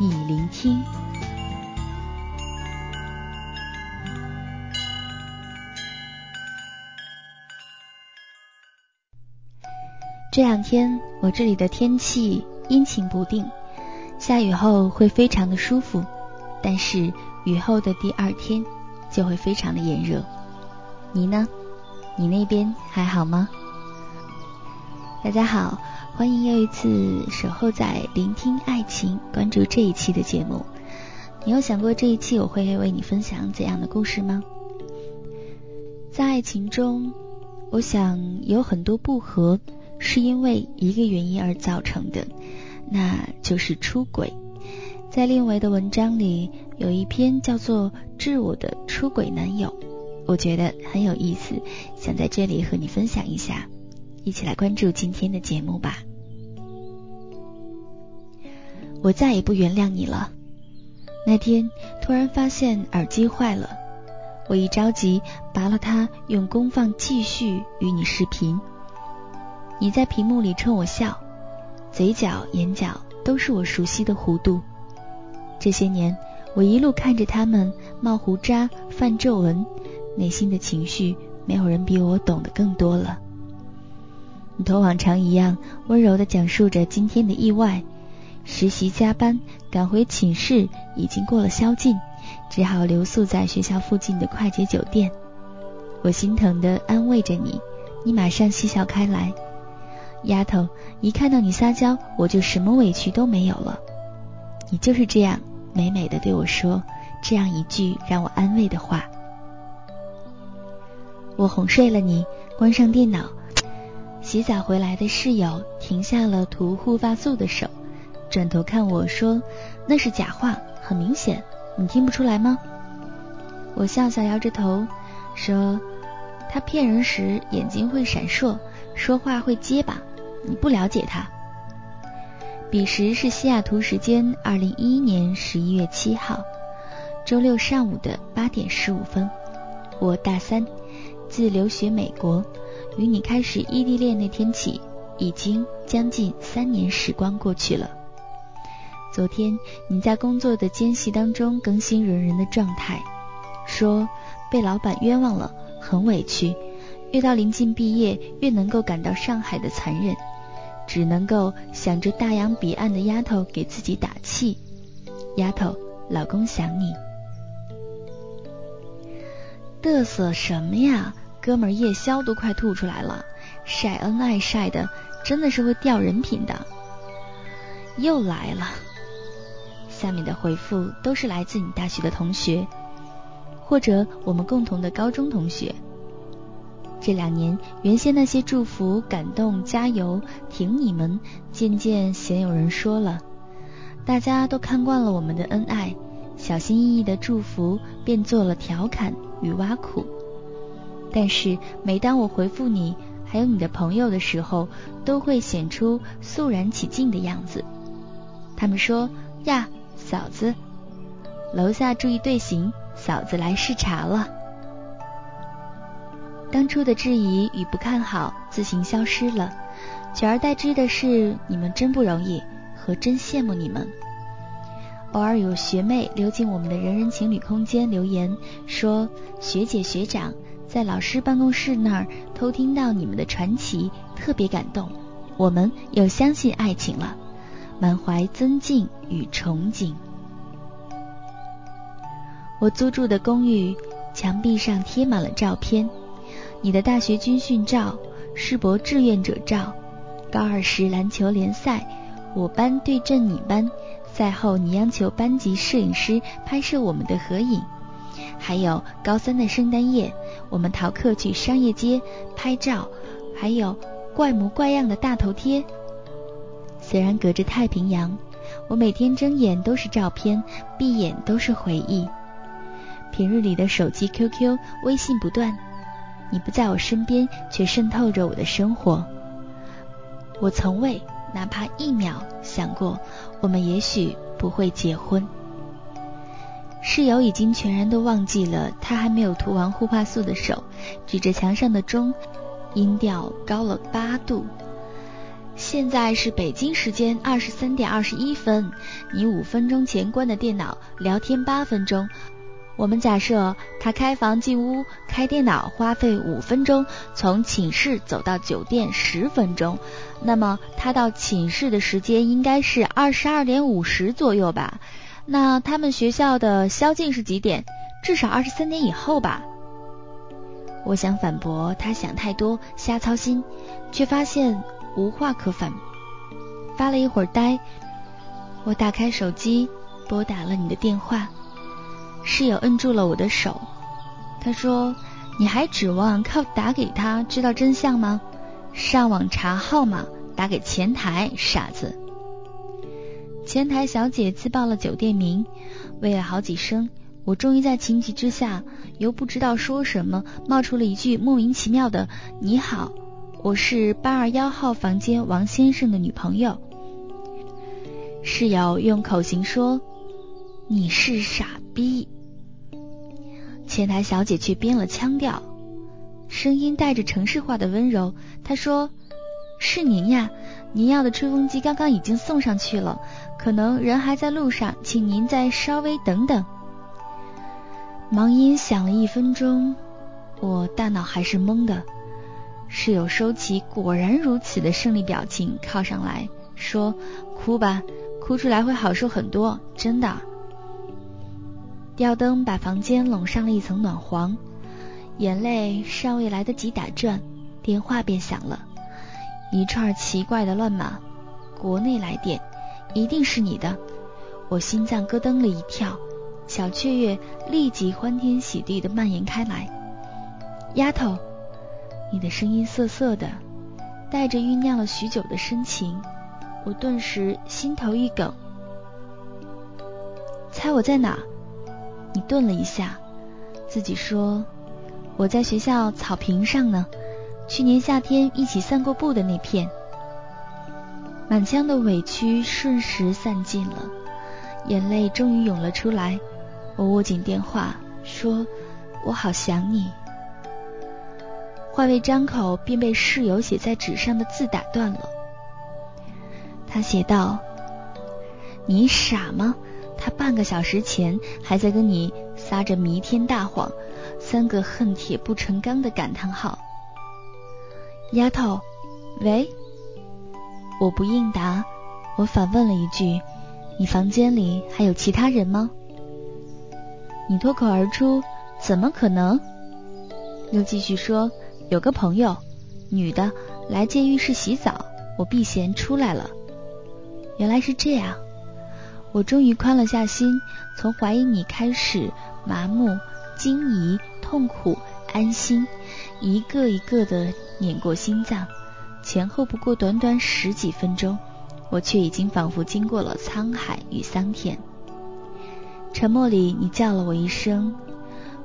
你聆听。这两天我这里的天气阴晴不定，下雨后会非常的舒服，但是雨后的第二天就会非常的炎热。你呢？你那边还好吗？大家好。欢迎又一次守候在聆听爱情，关注这一期的节目。你有想过这一期我会为你分享怎样的故事吗？在爱情中，我想有很多不和是因为一个原因而造成的，那就是出轨。在另外的文章里有一篇叫做《致我的出轨男友》，我觉得很有意思，想在这里和你分享一下。一起来关注今天的节目吧。我再也不原谅你了。那天突然发现耳机坏了，我一着急拔了它，用功放继续与你视频。你在屏幕里冲我笑，嘴角、眼角都是我熟悉的弧度。这些年，我一路看着他们冒胡渣、泛皱纹，内心的情绪，没有人比我懂得更多了。你同往常一样温柔地讲述着今天的意外。实习加班赶回寝室，已经过了宵禁，只好留宿在学校附近的快捷酒店。我心疼的安慰着你，你马上嬉笑开来。丫头，一看到你撒娇，我就什么委屈都没有了。你就是这样美美的对我说这样一句让我安慰的话。我哄睡了你，关上电脑。洗澡回来的室友停下了涂护发素的手。转头看我说：“那是假话，很明显，你听不出来吗？”我笑笑摇着头说：“他骗人时眼睛会闪烁，说话会结巴，你不了解他。”彼时是西雅图时间二零一一年十一月七号，周六上午的八点十五分。我大三，自留学美国，与你开始异地恋那天起，已经将近三年时光过去了。昨天你在工作的间隙当中更新人人的状态，说被老板冤枉了，很委屈。越到临近毕业，越能够感到上海的残忍，只能够想着大洋彼岸的丫头给自己打气。丫头，老公想你。嘚瑟什么呀，哥们夜宵都快吐出来了，晒恩爱晒的真的是会掉人品的。又来了。下面的回复都是来自你大学的同学，或者我们共同的高中同学。这两年，原先那些祝福、感动、加油、挺你们，渐渐鲜有人说了。大家都看惯了我们的恩爱，小心翼翼的祝福变做了调侃与挖苦。但是，每当我回复你，还有你的朋友的时候，都会显出肃然起敬的样子。他们说呀。嫂子，楼下注意队形，嫂子来视察了。当初的质疑与不看好自行消失了，取而代之的是你们真不容易和真羡慕你们。偶尔有学妹溜进我们的人人情侣空间留言，说学姐学长在老师办公室那儿偷听到你们的传奇，特别感动，我们又相信爱情了。满怀尊敬与憧憬。我租住的公寓墙壁上贴满了照片，你的大学军训照、世博志愿者照、高二时篮球联赛，我班对阵你班，赛后你央求班级摄影师拍摄我们的合影，还有高三的圣诞夜，我们逃课去商业街拍照，还有怪模怪样的大头贴。虽然隔着太平洋，我每天睁眼都是照片，闭眼都是回忆。平日里的手机、QQ、微信不断，你不在我身边，却渗透着我的生活。我从未哪怕一秒想过，我们也许不会结婚。室友已经全然都忘记了他还没有涂完护发素的手，举着墙上的钟，音调高了八度。现在是北京时间二十三点二十一分，你五分钟前关的电脑，聊天八分钟。我们假设他开房进屋开电脑花费五分钟，从寝室走到酒店十分钟，那么他到寝室的时间应该是二十二点五十左右吧？那他们学校的宵禁是几点？至少二十三点以后吧？我想反驳他想太多，瞎操心，却发现无话可反。发了一会儿呆，我打开手机拨打了你的电话。室友摁住了我的手，他说：“你还指望靠打给他知道真相吗？上网查号码，打给前台，傻子。”前台小姐自报了酒店名，喂了好几声，我终于在情急之下，又不知道说什么，冒出了一句莫名其妙的：“你好，我是八二幺号房间王先生的女朋友。”室友用口型说：“你是傻逼。”前台小姐却编了腔调，声音带着城市化的温柔。她说：“是您呀，您要的吹风机刚刚已经送上去了，可能人还在路上，请您再稍微等等。”忙音响了一分钟，我大脑还是懵的。室友收起果然如此的胜利表情，靠上来说：“哭吧，哭出来会好受很多，真的。”吊灯把房间笼上了一层暖黄，眼泪尚未来得及打转，电话便响了，一串奇怪的乱码，国内来电，一定是你的，我心脏咯噔了一跳，小雀跃立即欢天喜地的蔓延开来。丫头，你的声音涩涩的，带着酝酿了许久的深情，我顿时心头一梗，猜我在哪？你顿了一下，自己说：“我在学校草坪上呢，去年夏天一起散过步的那片。”满腔的委屈瞬时散尽了，眼泪终于涌了出来。我握紧电话，说：“我好想你。”话未张口，便被室友写在纸上的字打断了。他写道：“你傻吗？”他半个小时前还在跟你撒着弥天大谎，三个恨铁不成钢的感叹号。丫头，喂，我不应答，我反问了一句：“你房间里还有其他人吗？”你脱口而出：“怎么可能？”又继续说：“有个朋友，女的，来借浴室洗澡，我避嫌出来了。”原来是这样。我终于宽了下心，从怀疑你开始，麻木、惊疑、痛苦、安心，一个一个的碾过心脏。前后不过短短十几分钟，我却已经仿佛经过了沧海与桑田。沉默里，你叫了我一声，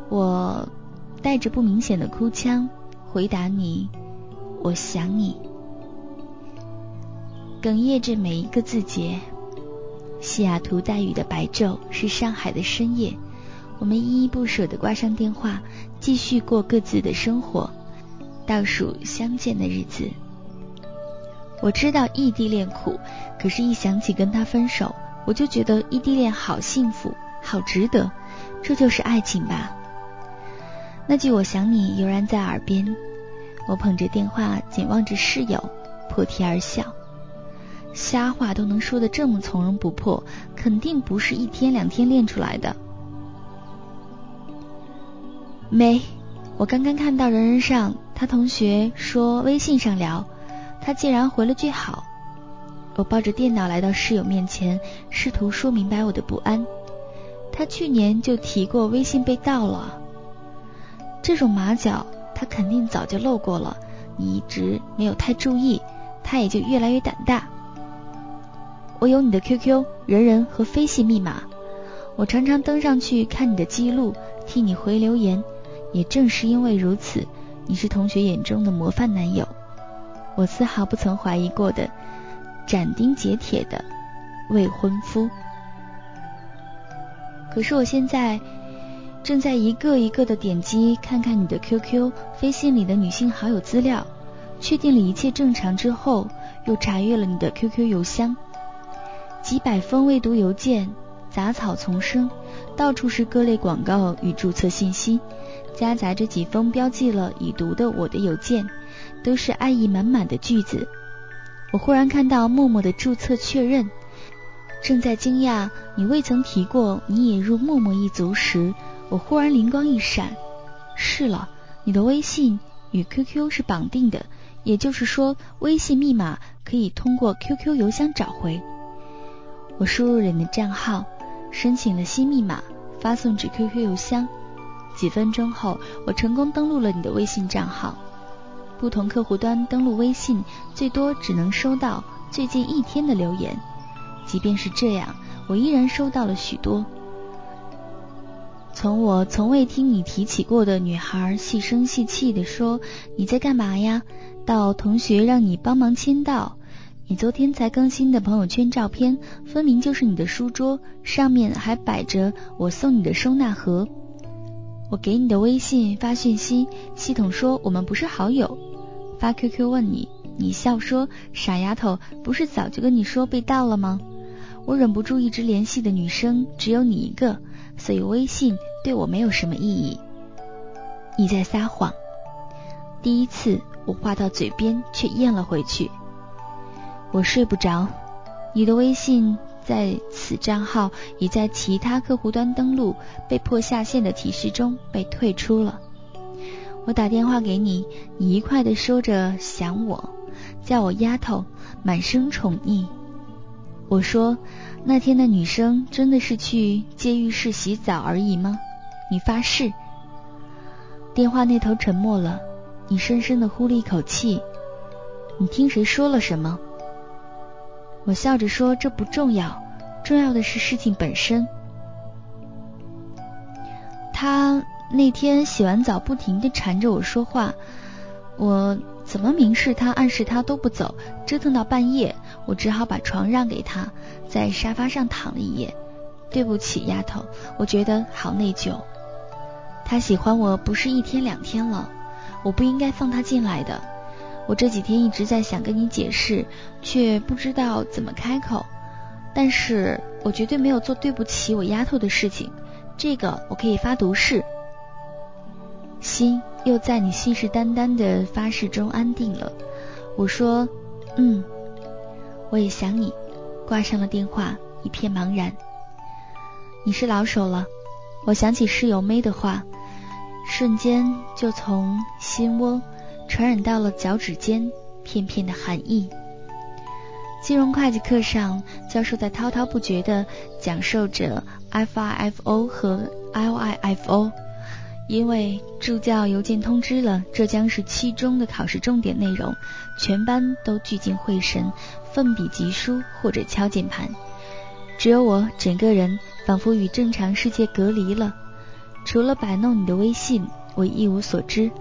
我带着不明显的哭腔回答你：“我想你。”哽咽着每一个字节。西雅图带雨的白昼是上海的深夜，我们依依不舍地挂上电话，继续过各自的生活，倒数相见的日子。我知道异地恋苦，可是，一想起跟他分手，我就觉得异地恋好幸福，好值得。这就是爱情吧？那句“我想你”悠然在耳边，我捧着电话，紧望着室友，破涕而笑。瞎话都能说的这么从容不迫，肯定不是一天两天练出来的。没，我刚刚看到人人上他同学说微信上聊，他竟然回了句好。我抱着电脑来到室友面前，试图说明白我的不安。他去年就提过微信被盗了，这种马脚他肯定早就露过了，你一直没有太注意，他也就越来越胆大。我有你的 QQ、人人和飞信密码。我常常登上去看你的记录，替你回留言。也正是因为如此，你是同学眼中的模范男友。我丝毫不曾怀疑过的，斩钉截铁的未婚夫。可是我现在正在一个一个的点击看看你的 QQ、飞信里的女性好友资料，确定了一切正常之后，又查阅了你的 QQ 邮箱，几百封未读邮件，杂草丛生，到处是各类广告与注册信息，夹杂着几封标记了已读的我的邮件，都是爱意满满的句子。我忽然看到默默的注册确认。正在惊讶你未曾提过你也入默默一族时，我忽然灵光一闪，是了，你的微信与 QQ 是绑定的，也就是说，微信密码可以通过 QQ 邮箱找回。我输入了你的账号，申请了新密码，发送至 QQ 邮箱。几分钟后，我成功登录了你的微信账号。不同客户端登录微信，最多只能收到最近一天的留言。即便是这样，我依然收到了许多。从我从未听你提起过的女孩细声细气地说你在干嘛呀，到同学让你帮忙签到，你昨天才更新的朋友圈照片分明就是你的书桌，上面还摆着我送你的收纳盒。我给你的微信发讯息，系统说我们不是好友。发 QQ 问你，你笑说傻丫头，不是早就跟你说被盗了吗？我忍不住一直联系的女生只有你一个，所以微信对我没有什么意义。你在撒谎。第一次我话到嘴边却咽了回去。我睡不着。你的微信在此账号已在其他客户端登录，被迫下线的提示中被退出了。我打电话给你，你愉快的说着想我，叫我丫头，满声宠溺。我说，那天的女生真的是去借浴室洗澡而已吗？你发誓。电话那头沉默了，你深深的呼了一口气。你听谁说了什么？我笑着说，这不重要，重要的是事情本身。他那天洗完澡，不停的缠着我说话，我。怎么明示他、暗示他都不走，折腾到半夜，我只好把床让给他，在沙发上躺了一夜。对不起，丫头，我觉得好内疚。他喜欢我不是一天两天了，我不应该放他进来的。我这几天一直在想跟你解释，却不知道怎么开口。但是我绝对没有做对不起我丫头的事情，这个我可以发毒誓。心。又在你信誓旦旦的发誓中安定了。我说：“嗯，我也想你。”挂上了电话，一片茫然。你是老手了。我想起室友妹的话，瞬间就从心窝传染到了脚趾间，片片的寒意。金融会计课上，教授在滔滔不绝地讲授着 FIFO 和 LIFO。因为助教邮件通知了，这将是期中的考试重点内容，全班都聚精会神，奋笔疾书或者敲键盘，只有我整个人仿佛与正常世界隔离了。除了摆弄你的微信，我一无所知。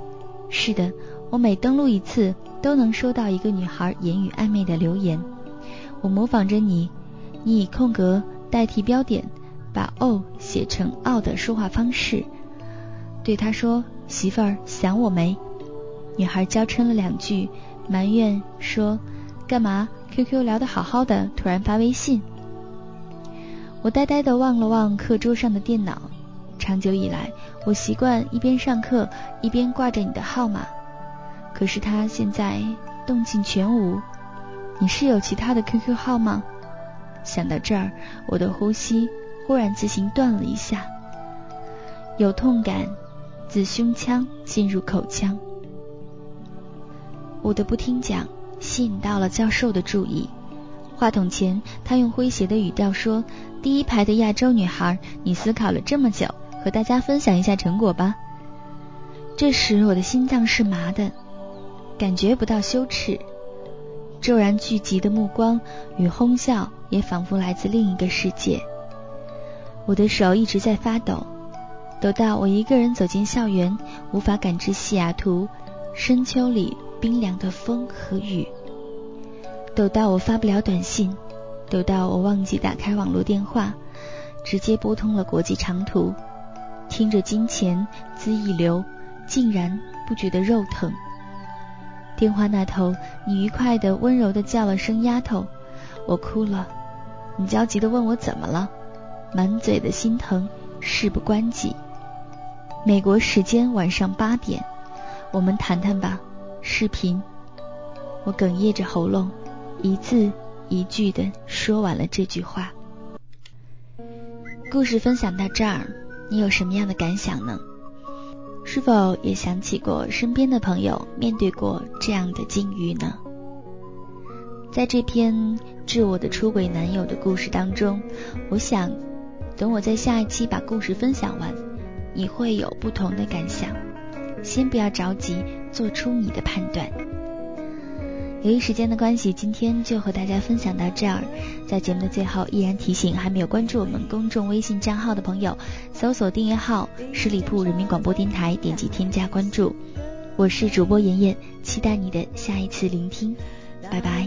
是的，我每登录一次，都能收到一个女孩言语暧昧的留言。我模仿着你，你以空格代替标点，把 o 写成奥的说话方式。对他说：“媳妇儿想我没？”女孩娇嗔了两句，埋怨说：“干嘛？QQ 聊得好好的，突然发微信。”我呆呆地望了望课桌上的电脑。长久以来，我习惯一边上课一边挂着你的号码。可是他现在动静全无。你是有其他的 QQ 号吗？想到这儿，我的呼吸忽然自行断了一下，有痛感。自胸腔进入口腔，我的不听讲吸引到了教授的注意。话筒前，他用诙谐的语调说：“第一排的亚洲女孩，你思考了这么久，和大家分享一下成果吧。”这时，我的心脏是麻的，感觉不到羞耻。骤然聚集的目光与哄笑也仿佛来自另一个世界。我的手一直在发抖，抖到我一个人走进校园，无法感知西雅图深秋里冰凉的风和雨；抖到我发不了短信，抖到我忘记打开网络电话，直接拨通了国际长途，听着金钱恣意流，竟然不觉得肉疼。电话那头，你愉快的、温柔的叫了声“丫头”，我哭了。你焦急的问我怎么了。满嘴的心疼，事不关己。美国时间晚上八点，我们谈谈吧。视频。我哽咽着喉咙，一字一句的说完了这句话。故事分享到这儿，你有什么样的感想呢？是否也想起过身边的朋友面对过这样的境遇呢？在这篇致我的出轨男友的故事当中，我想。等我在下一期把故事分享完，你会有不同的感想。先不要着急做出你的判断。由于时间的关系，今天就和大家分享到这儿。在节目的最后，依然提醒还没有关注我们公众微信账号的朋友，搜索订阅号“十里铺人民广播电台”，点击添加关注。我是主播妍妍，期待你的下一次聆听。拜拜。